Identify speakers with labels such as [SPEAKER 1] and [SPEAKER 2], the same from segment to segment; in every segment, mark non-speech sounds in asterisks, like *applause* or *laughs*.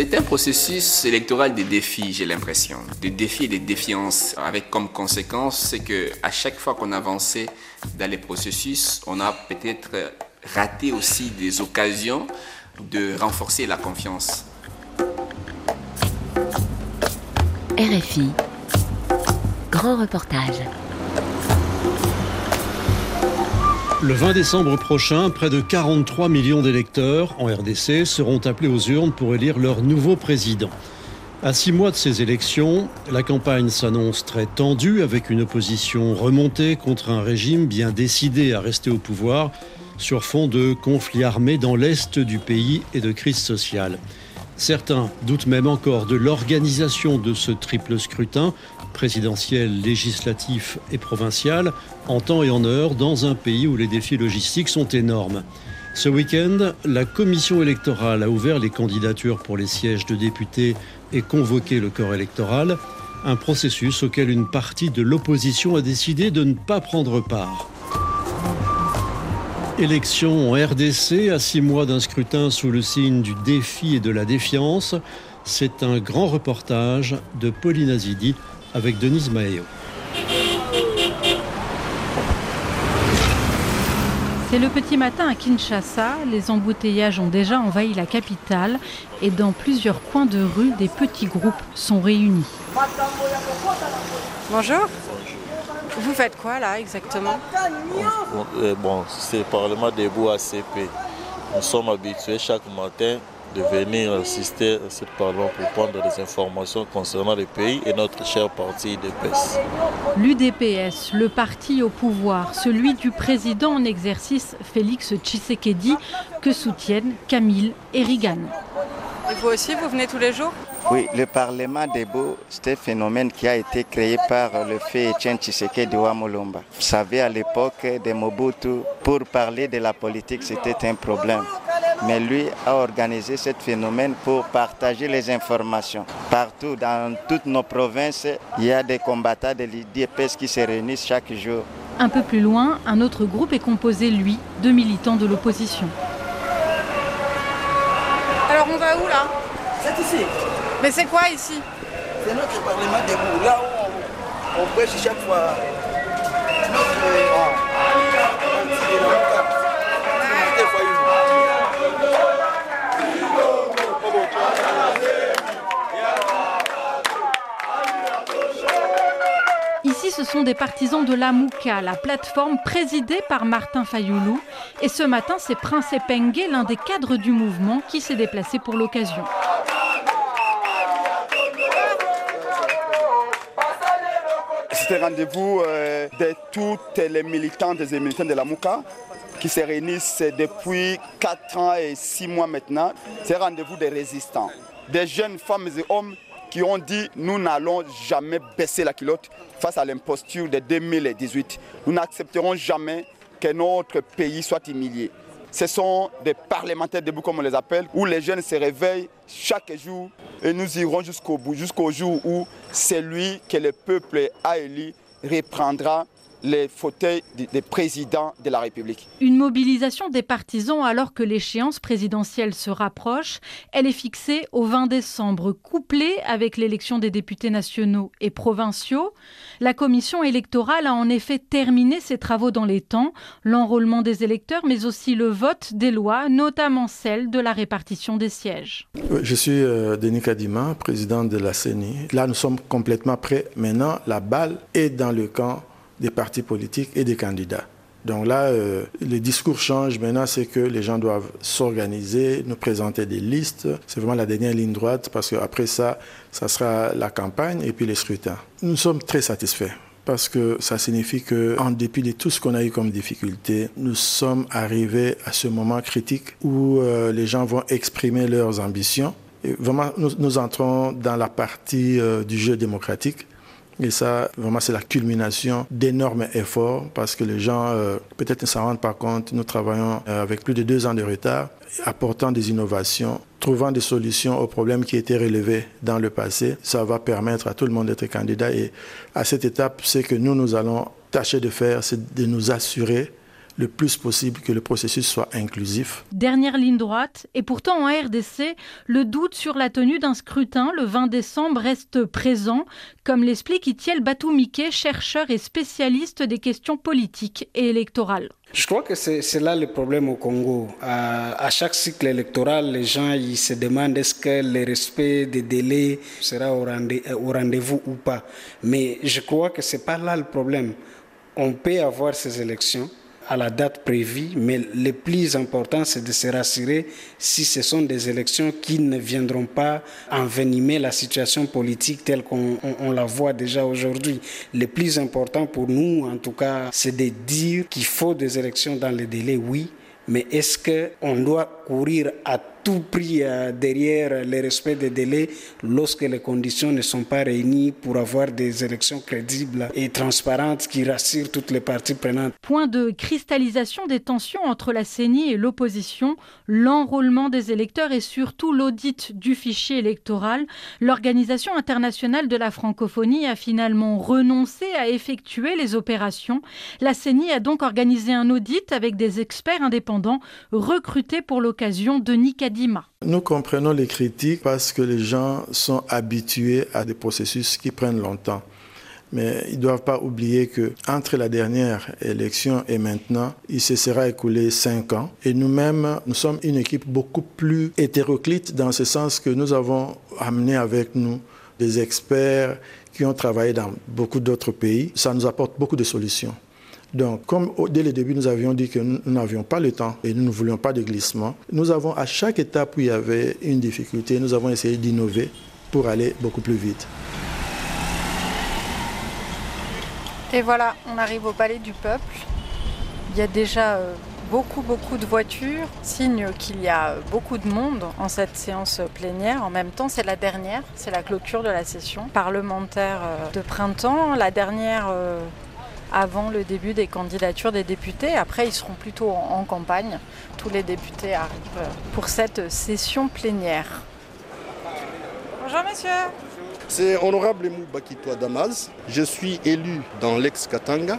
[SPEAKER 1] C'est un processus électoral des défis, j'ai l'impression. Des défis et des défiances, avec comme conséquence, c'est que à chaque fois qu'on avançait dans les processus, on a peut-être raté aussi des occasions de renforcer la confiance.
[SPEAKER 2] RFI, grand reportage.
[SPEAKER 3] Le 20 décembre prochain, près de 43 millions d'électeurs en RDC seront appelés aux urnes pour élire leur nouveau président. À six mois de ces élections, la campagne s'annonce très tendue avec une opposition remontée contre un régime bien décidé à rester au pouvoir sur fond de conflits armés dans l'est du pays et de crise sociale. Certains doutent même encore de l'organisation de ce triple scrutin, présidentiel, législatif et provincial, en temps et en heure, dans un pays où les défis logistiques sont énormes. Ce week-end, la commission électorale a ouvert les candidatures pour les sièges de députés et convoqué le corps électoral, un processus auquel une partie de l'opposition a décidé de ne pas prendre part. Élection en RDC à six mois d'un scrutin sous le signe du défi et de la défiance. C'est un grand reportage de Pauline Azidi avec Denise Maeo.
[SPEAKER 4] C'est le petit matin à Kinshasa. Les embouteillages ont déjà envahi la capitale et dans plusieurs coins de rue, des petits groupes sont réunis.
[SPEAKER 5] Bonjour. Vous faites quoi là exactement
[SPEAKER 6] Bon, c'est le Parlement debout ACP. Nous sommes habitués chaque matin de venir assister à ce Parlement pour prendre des informations concernant le pays et notre cher parti UDPS.
[SPEAKER 4] L'UDPS, le parti au pouvoir, celui du président en exercice Félix Tshisekedi, que soutiennent Camille et Rigan.
[SPEAKER 5] Et vous aussi, vous venez tous les jours
[SPEAKER 7] oui, le Parlement debout, c'est un phénomène qui a été créé par le fait Etienne Tshisekedi Wamolomba. Vous savez, à l'époque de Mobutu, pour parler de la politique, c'était un problème. Mais lui a organisé ce phénomène pour partager les informations. Partout, dans toutes nos provinces, il y a des combattants de l'IDPS qui se réunissent chaque jour.
[SPEAKER 4] Un peu plus loin, un autre groupe est composé, lui, de militants de l'opposition.
[SPEAKER 5] Alors on va où là?
[SPEAKER 8] C'est ici.
[SPEAKER 5] Mais c'est quoi ici
[SPEAKER 8] C'est notre Parlement debout, là où on, on prêche chaque fois.
[SPEAKER 4] Ici, ce sont des partisans de la Mouka, la plateforme présidée par Martin Fayoulou. Et ce matin, c'est Prince Epengue, l'un des cadres du mouvement, qui s'est déplacé pour l'occasion.
[SPEAKER 9] Un rendez-vous euh, de tous les militants des militants de la Mouka qui se réunissent depuis 4 ans et 6 mois maintenant. C'est rendez-vous des résistants, des jeunes femmes et hommes qui ont dit nous n'allons jamais baisser la culotte face à l'imposture de 2018. Nous n'accepterons jamais que notre pays soit humilié. Ce sont des parlementaires debout, comme on les appelle, où les jeunes se réveillent chaque jour et nous irons jusqu'au bout, jusqu'au jour où celui que le peuple a élu reprendra les fauteuils des présidents de la République.
[SPEAKER 4] Une mobilisation des partisans alors que l'échéance présidentielle se rapproche. Elle est fixée au 20 décembre, couplée avec l'élection des députés nationaux et provinciaux. La commission électorale a en effet terminé ses travaux dans les temps, l'enrôlement des électeurs, mais aussi le vote des lois, notamment celle de la répartition des sièges.
[SPEAKER 10] Je suis euh, Denis Kadima, président de la CENI. Là, nous sommes complètement prêts. Maintenant, la balle est dans le camp des partis politiques et des candidats. Donc là, euh, le discours change. Maintenant, c'est que les gens doivent s'organiser, nous présenter des listes. C'est vraiment la dernière ligne droite parce qu'après ça, ça sera la campagne et puis les scrutins. Nous sommes très satisfaits parce que ça signifie qu'en dépit de tout ce qu'on a eu comme difficulté, nous sommes arrivés à ce moment critique où euh, les gens vont exprimer leurs ambitions. Vraiment, nous, nous entrons dans la partie euh, du jeu démocratique et ça, vraiment, c'est la culmination d'énormes efforts parce que les gens, euh, peut-être ne s'en rendent pas compte. Nous travaillons euh, avec plus de deux ans de retard, apportant des innovations, trouvant des solutions aux problèmes qui étaient relevés dans le passé. Ça va permettre à tout le monde d'être candidat. Et à cette étape, ce que nous, nous allons tâcher de faire, c'est de nous assurer le plus possible que le processus soit inclusif.
[SPEAKER 4] Dernière ligne droite, et pourtant en RDC, le doute sur la tenue d'un scrutin le 20 décembre reste présent, comme l'explique Itiel Batoumike, chercheur et spécialiste des questions politiques et électorales.
[SPEAKER 11] Je crois que c'est là le problème au Congo. À, à, chaque cycle électoral, les gens ils se demandent est-ce que le respect des délais sera au rendez-vous ou pas. Mais je crois que ce n'est pas là le problème. On peut avoir ces élections à la date prévue, mais le plus important, c'est de se rassurer si ce sont des élections qui ne viendront pas envenimer la situation politique telle qu'on la voit déjà aujourd'hui. Le plus important pour nous, en tout cas, c'est de dire qu'il faut des élections dans les délais, oui, mais est-ce qu'on doit courir à tout prix euh, derrière le respect des délais lorsque les conditions ne sont pas réunies pour avoir des élections crédibles et transparentes qui rassurent toutes les parties prenantes.
[SPEAKER 4] Point de cristallisation des tensions entre la CENI et l'opposition, l'enrôlement des électeurs et surtout l'audit du fichier électoral. L'Organisation internationale de la francophonie a finalement renoncé à effectuer les opérations. La CENI a donc organisé un audit avec des experts indépendants recrutés pour l'occasion de
[SPEAKER 10] Nous comprenons les critiques parce que les gens sont habitués à des processus qui prennent longtemps. Mais ils ne doivent pas oublier que entre la dernière élection et maintenant, il se sera écoulé cinq ans. Et nous-mêmes, nous sommes une équipe beaucoup plus hétéroclite dans ce sens que nous avons amené avec nous des experts qui ont travaillé dans beaucoup d'autres pays. Ça nous apporte beaucoup de solutions. Donc, comme dès le début, nous avions dit que nous n'avions pas le temps et nous ne voulions pas de glissement, nous avons à chaque étape où il y avait une difficulté, nous avons essayé d'innover pour aller beaucoup plus vite.
[SPEAKER 5] Et voilà, on arrive au Palais du Peuple. Il y a déjà beaucoup, beaucoup de voitures, signe qu'il y a beaucoup de monde en cette séance plénière. En même temps, c'est la dernière, c'est la clôture de la session parlementaire de printemps, la dernière avant le début des candidatures des députés. Après, ils seront plutôt en campagne. Tous les députés arrivent pour cette session plénière. Bonjour, monsieur.
[SPEAKER 12] C'est honorable Emou Bakitoa Damas. Je suis élu dans l'ex-Katanga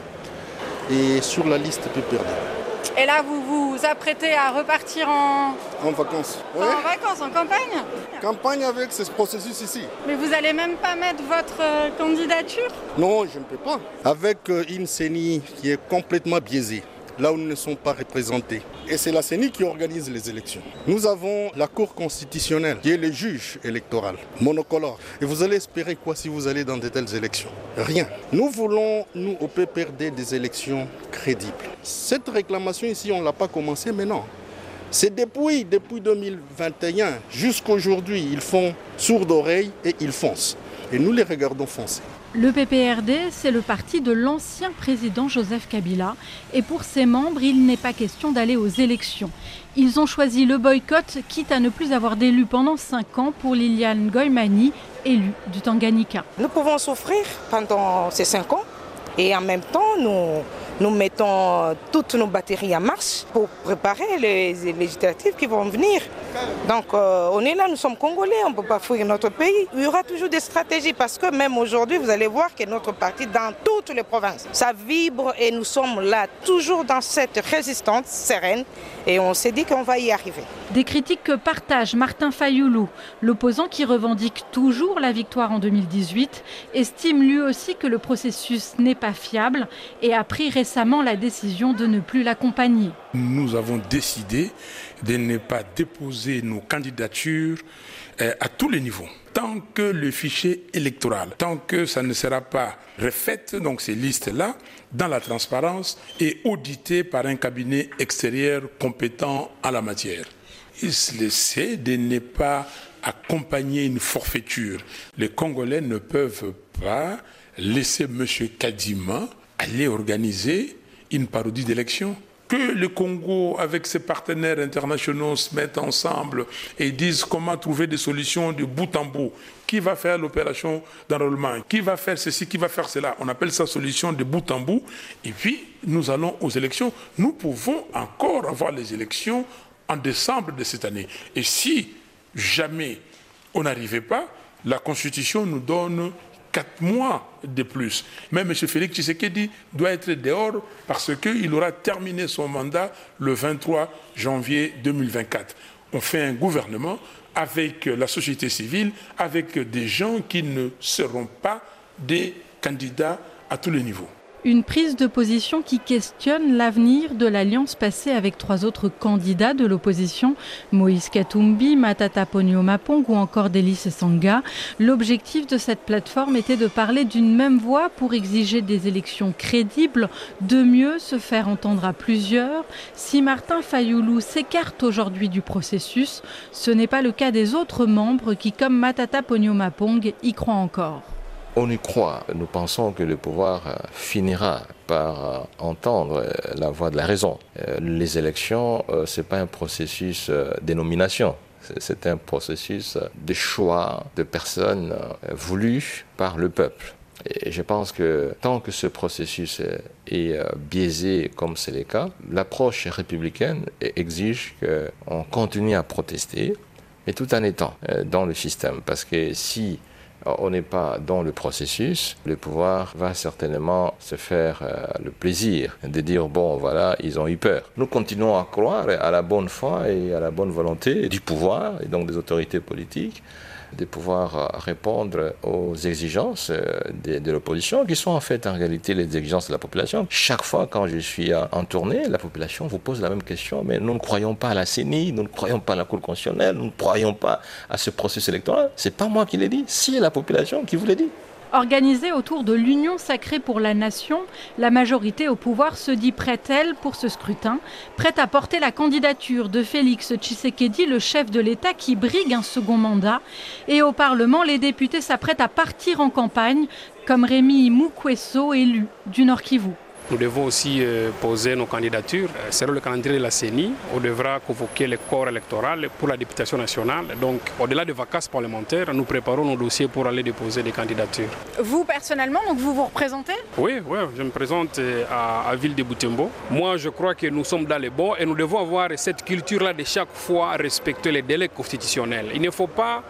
[SPEAKER 12] et sur la liste PPRD.
[SPEAKER 5] Et là, vous vous apprêtez à repartir en...
[SPEAKER 12] En vacances.
[SPEAKER 5] En vacances, en campagne
[SPEAKER 12] Campagne avec ce processus ici.
[SPEAKER 5] Mais vous allez même pas mettre votre euh, candidature
[SPEAKER 12] Non, je ne peux pas. Avec euh, une CENI qui est complètement biaisée là où nous ne sommes pas représentés. Et c'est la CENI qui organise les élections. Nous avons la Cour constitutionnelle, qui est le juge électoral, monocolore. Et vous allez espérer quoi si vous allez dans de telles élections? Rien. Nous voulons, nous, au PPRD, des élections crédibles. Cette réclamation ici, on ne l'a pas commencé maintenant. C'est depuis, depuis 2021 jusqu'aujourd'hui, ils font sourde oreille et ils foncent. Et nous les regardons foncer.
[SPEAKER 4] Le PPRD, c'est le parti de l'ancien président Joseph Kabila. Et pour ses membres, il n'est pas question d'aller aux élections. Ils ont choisi le boycott, quitte à ne plus avoir d'élu pendant 5 ans pour Liliane Goymani, élue du Tanganyika.
[SPEAKER 13] Nous pouvons souffrir pendant ces 5 ans et en même temps, nous, nous mettons toutes nos batteries en marche pour préparer les législatives qui vont venir. Donc euh, on est là, nous sommes Congolais, on ne peut pas fuir notre pays. Il y aura toujours des stratégies parce que même aujourd'hui, vous allez voir que notre parti, dans toutes les provinces, ça vibre et nous sommes là toujours dans cette résistance sereine et on s'est dit qu'on va y arriver.
[SPEAKER 4] Des critiques que partage Martin Fayoulou, l'opposant qui revendique toujours la victoire en 2018, estime lui aussi que le processus n'est pas fiable et a pris récemment la décision de ne plus l'accompagner.
[SPEAKER 14] Nous avons décidé de ne pas déposer nos candidatures à tous les niveaux. Tant que le fichier électoral, tant que ça ne sera pas refait, donc ces listes-là, dans la transparence et audité par un cabinet extérieur compétent en la matière. Il se de ne pas accompagner une forfaiture. Les Congolais ne peuvent pas laisser M. Kadima aller organiser une parodie d'élection que le Congo, avec ses partenaires internationaux, se mettent ensemble et disent comment trouver des solutions de bout en bout. Qui va faire l'opération d'enrôlement Qui va faire ceci? Qui va faire cela? On appelle ça solution de bout en bout. Et puis, nous allons aux élections. Nous pouvons encore avoir les élections en décembre de cette année. Et si jamais on n'arrivait pas, la Constitution nous donne quatre mois de plus. Même M. Félix Tshisekedi doit être dehors parce qu'il aura terminé son mandat le 23 janvier 2024. On fait un gouvernement avec la société civile, avec des gens qui ne seront pas des candidats à tous les niveaux.
[SPEAKER 4] Une prise de position qui questionne l'avenir de l'alliance passée avec trois autres candidats de l'opposition, Moïse Katumbi, Matata Ponyo Mapong ou encore Delis Sanga. L'objectif de cette plateforme était de parler d'une même voix pour exiger des élections crédibles, de mieux se faire entendre à plusieurs. Si Martin Fayoulou s'écarte aujourd'hui du processus, ce n'est pas le cas des autres membres qui, comme Matata Ponyo Mapong, y croient encore.
[SPEAKER 15] On y croit. Nous pensons que le pouvoir euh, finira par euh, entendre euh, la voix de la raison. Les élections, ce n'est pas un processus de nomination. C'est un processus de choix de personnes voulues par le peuple. Et je pense que tant que ce processus est biaisé comme c'est le cas, l'approche républicaine exige qu'on continue à protester, mais tout en étant dans le système. Parce que si on n'est pas dans le processus, le pouvoir va certainement se faire euh, le plaisir de dire bon voilà, ils ont eu peur. Nous continuons à croire à la bonne foi et à la bonne volonté du pouvoir et donc des autorités politiques de pouvoir euh, répondre aux exigences euh, de, l'opposition, qui sont en fait en réalité les exigences de la population. Chaque fois quand je suis en tournée, la population vous pose la même question, mais nous ne croyons pas à la CENI, nous ne croyons pas à la Cour constitutionnelle, nous ne croyons pas à ce processus électoral. C'est pas moi qui l'ai dit, c'est la population qui vous l'a dit.
[SPEAKER 4] Organisée autour de l'Union sacrée pour la nation, la majorité au pouvoir se dit prête, elle, pour ce scrutin, prête à porter la candidature de Félix Tshisekedi, le chef de l'État qui brigue un second mandat. Et au Parlement, les députés s'apprêtent à partir en campagne, comme Rémi Mukweso, élu du Nord Kivu.
[SPEAKER 16] Nous devons aussi euh, poser nos candidatures. Euh, selon le calendrier de la CENI, on devra convoquer le corps électoral pour la députation nationale. Donc, au-delà des vacances parlementaires, nous préparons nos dossiers pour aller déposer des candidatures.
[SPEAKER 4] Vous, personnellement, donc vous vous représentez?
[SPEAKER 16] Oui, oui, je me présente euh, à, à Ville de Boutembo. Moi, je crois que nous sommes dans les bons et nous devons avoir cette culture-là de chaque fois respecter les délais constitutionnels. Il ne faut pas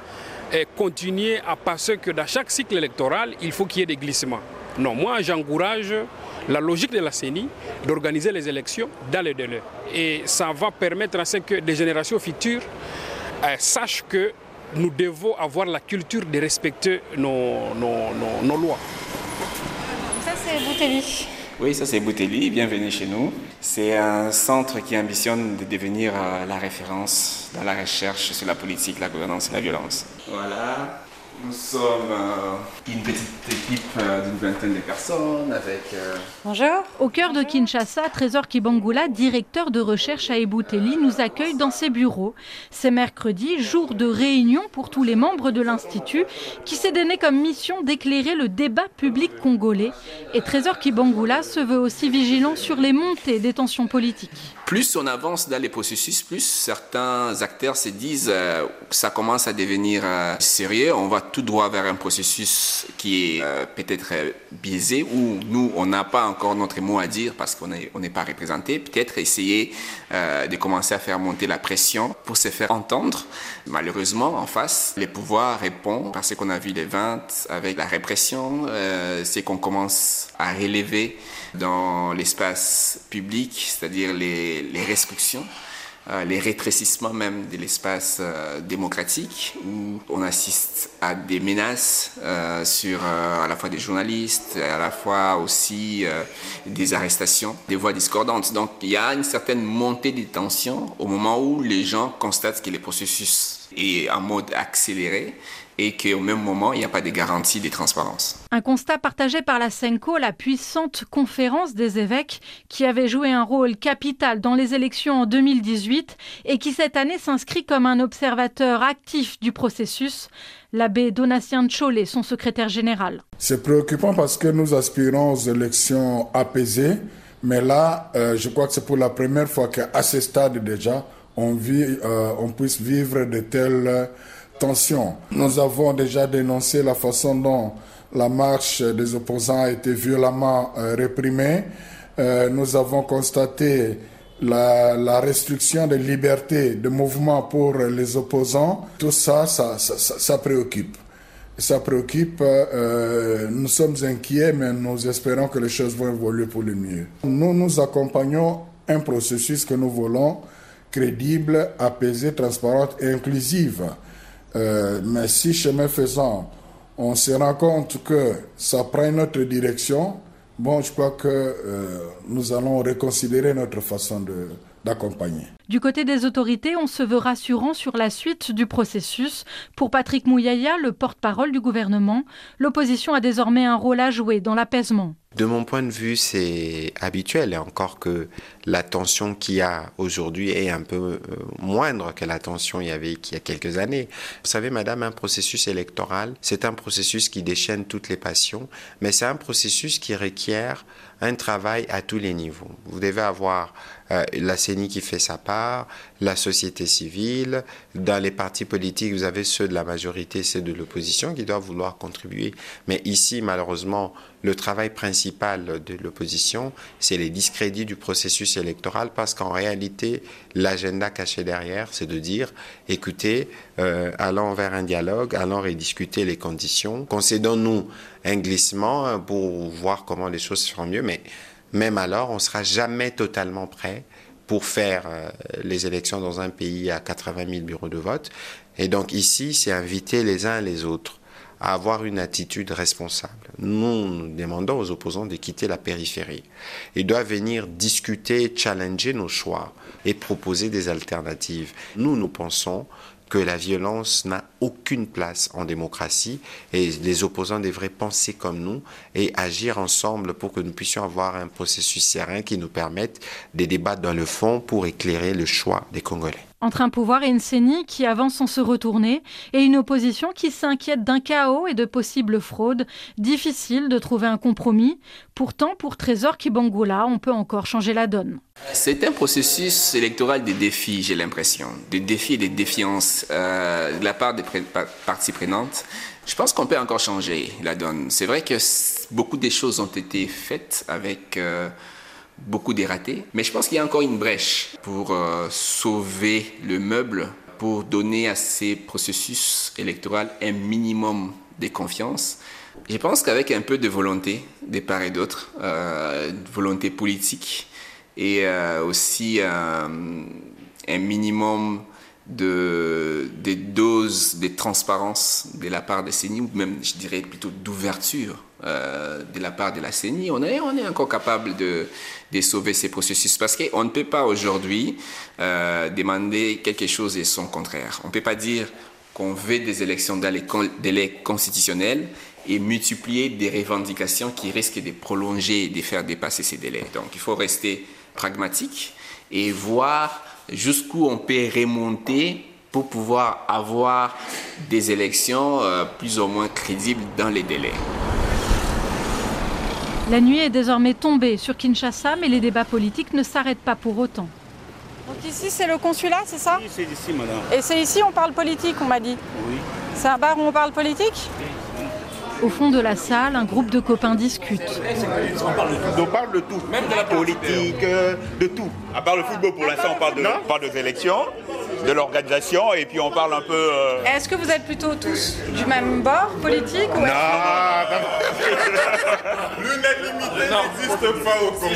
[SPEAKER 16] continuer à passer que dans chaque cycle électoral, il faut qu'il y ait des glissements. Non, moi j'encourage la logique de la CENI d'organiser les élections dans les délais. Et ça va permettre à ce que des générations futures euh, sachent que nous devons avoir la culture de respecter nos, nos, lois.
[SPEAKER 4] Ça c'est Boutelli.
[SPEAKER 1] Oui, ça c'est Boutelli, bienvenue chez nous. C'est un centre qui ambitionne de devenir euh, la référence dans la recherche sur la politique, la gouvernance et la violence. Voilà, nous sommes euh, une petite équipe euh, d'une vingtaine de personnes avec... Euh,
[SPEAKER 4] Bonjour. Au cœur de Kinshasa, Trésor Kibangula, directeur de recherche à Ebouteli, nous accueille dans ses bureaux. C'est mercredi, jour de réunion pour tous les membres de l'Institut, qui s'est donné comme mission d'éclairer le débat public congolais. Et Trésor Kibangula se veut aussi vigilant sur les montées des tensions politiques.
[SPEAKER 1] Plus on avance dans les processus, plus certains acteurs se disent que ça commence à devenir sérieux, on va tout droit vers un processus qui est euh, peut-être euh, biaisé, où nous, on n'a pas encore notre mot à dire parce qu'on n'est on pas représenté. Peut-être essayer euh, de commencer à faire monter la pression pour se faire entendre. Malheureusement, en face, les pouvoirs répondent parce qu'on a vu les 20 avec la répression, c'est qu'on commence à relever dans l'espace public, c'est-à-dire les, les restrictions. Euh, les rétrécissements même de l'espace euh, démocratique, où on assiste à des menaces euh, sur à la fois des journalistes, à la fois aussi des arrestations, des voix discordantes. Donc il y a une certaine montée des tensions au moment où les gens constatent que le processus est en mode accéléré et qu'au même moment, il n'y a pas de garantie de transparence.
[SPEAKER 4] Un constat partagé par la SENCO, la puissante conférence des évêques, qui avait joué un rôle capital dans les élections en 2018 et qui cette année s'inscrit comme un observateur actif du processus. L'abbé Donatien Tcholé, son secrétaire général.
[SPEAKER 17] C'est préoccupant parce que nous aspirons aux élections apaisées, mais là, euh, je crois que c'est pour la première fois qu'à ce stade déjà, on, vit, euh, on puisse vivre de telles tension. Nous avons déjà dénoncé la façon dont la marche des opposants a été violemment euh, réprimée. Euh, nous avons constaté la, restriction des libertés de mouvement pour les opposants. Tout ça, ça, préoccupe. ça préoccupe. Euh, nous sommes inquiets, mais nous espérons que les choses vont évoluer pour le mieux. Nous, nous accompagnons un processus que nous voulons crédible, apaisé, transparent et inclusif. Euh, mais si chemin faisant, on se rend compte que ça prend une autre direction, bon, je crois que euh, nous allons reconsidérer notre façon d'accompagner.
[SPEAKER 4] Du côté des autorités, on se veut rassurant sur la suite du processus. Pour Patrick Mouyaya, le porte-parole du gouvernement, l'opposition a désormais un rôle à jouer dans l'apaisement.
[SPEAKER 18] De mon point de vue, c'est habituel et encore que la tension qu'il y a aujourd'hui est un peu euh, moindre que la tension qu'il y avait il y a quelques années. Vous savez, madame, un processus électoral, c'est un processus qui déchaîne toutes les passions, mais c'est un processus qui requiert un travail à tous les niveaux. Vous devez avoir euh, la CENI qui fait sa part, la société civile, dans les partis politiques, vous avez ceux de la majorité, ceux de l'opposition qui doivent vouloir contribuer. Mais ici, malheureusement, le travail principal de l'opposition, c'est les discrédits du processus électoral parce qu'en réalité, l'agenda caché derrière, c'est de dire, écoutez, euh, allons vers un dialogue, allons rediscuter les conditions, concédons-nous un glissement hein, pour voir comment les choses seront mieux, mais même alors, on ne sera jamais totalement prêt pour faire euh, les élections dans un pays à 80 000 bureaux de vote. Et donc ici, c'est inviter les uns les autres à avoir une attitude responsable. Nous, nous demandons aux opposants de quitter la périphérie. Ils doivent venir discuter, challenger nos choix et proposer des alternatives. Nous, nous pensons que la violence n'a aucune place en démocratie et les opposants devraient penser comme nous et agir ensemble pour que nous puissions avoir un processus serein qui nous permette des débats dans le fond pour éclairer le choix des Congolais
[SPEAKER 4] entre un pouvoir et une CENI qui avance sans se retourner et une opposition qui s'inquiète d'un chaos et de possibles fraudes. Difficile de trouver un compromis. Pourtant, pour Trésor Kibangula, on peut encore changer la donne.
[SPEAKER 1] C'est un processus électoral des défis, j'ai l'impression, des défis et des défiances euh, de la part des parties prenantes. Je pense qu'on peut encore changer la donne. C'est vrai que beaucoup de choses ont été faites avec... Euh, beaucoup dératé. Mais je pense qu'il y a encore une brèche pour euh, sauver le meuble, pour donner à ces processus électoraux un minimum de confiance. Je pense qu'avec un peu de volonté des parts et d'autres, euh, volonté politique et euh, aussi un minimum de, des doses de transparence de la part des CENI, ou même, je dirais plutôt d'ouverture euh, de la part de la CENI, on est, on est encore capable de, de sauver ces processus. Parce qu'on ne peut pas aujourd'hui euh, demander quelque chose et son contraire. On ne peut pas dire qu'on veut des élections dans les délais constitutionnels et multiplier des revendications qui risquent de prolonger et de faire dépasser ces délais. Donc il faut rester pragmatique et voir jusqu'où on peut remonter pour pouvoir avoir des élections euh, plus ou moins crédibles dans les délais.
[SPEAKER 4] La nuit est désormais tombée sur Kinshasa, mais les débats politiques ne s'arrêtent pas pour autant.
[SPEAKER 5] Donc ici, c'est le consulat, c'est ça?
[SPEAKER 19] Oui, c'est ici, madame.
[SPEAKER 5] Et c'est ici on parle politique, on m'a dit
[SPEAKER 19] Oui.
[SPEAKER 5] C'est un bar où on parle politique?
[SPEAKER 4] Au fond de la salle, un groupe de copains discute.
[SPEAKER 19] On parle de tout. Même de la politique, euh, de tout. À part le football, pour l'instant, on parle, de, parle des élections, de l'organisation, et puis on parle un peu... Euh,
[SPEAKER 5] Est-ce que vous êtes plutôt tous du même bord politique ou
[SPEAKER 19] Non, *laughs*
[SPEAKER 5] L'unanimité
[SPEAKER 19] n'existe pas au Congo.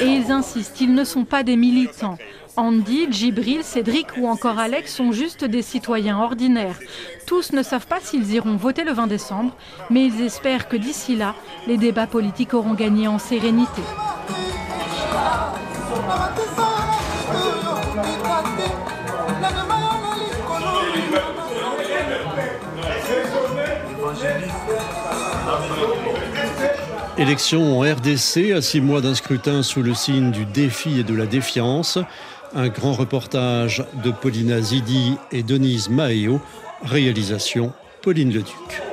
[SPEAKER 4] Et ils insistent, ils ne sont pas des militants. Andy, Djibril, Cédric ou encore Alex sont juste des citoyens ordinaires. Tous ne savent pas s'ils iront voter le 20 décembre, mais ils espèrent que d'ici là, les débats politiques auront gagné en sérénité.
[SPEAKER 3] Élection en RDC à six mois d'un scrutin sous le signe du défi et de la défiance. Un grand reportage de Paulina Zidi et Denise Maeo. Réalisation Pauline Leduc.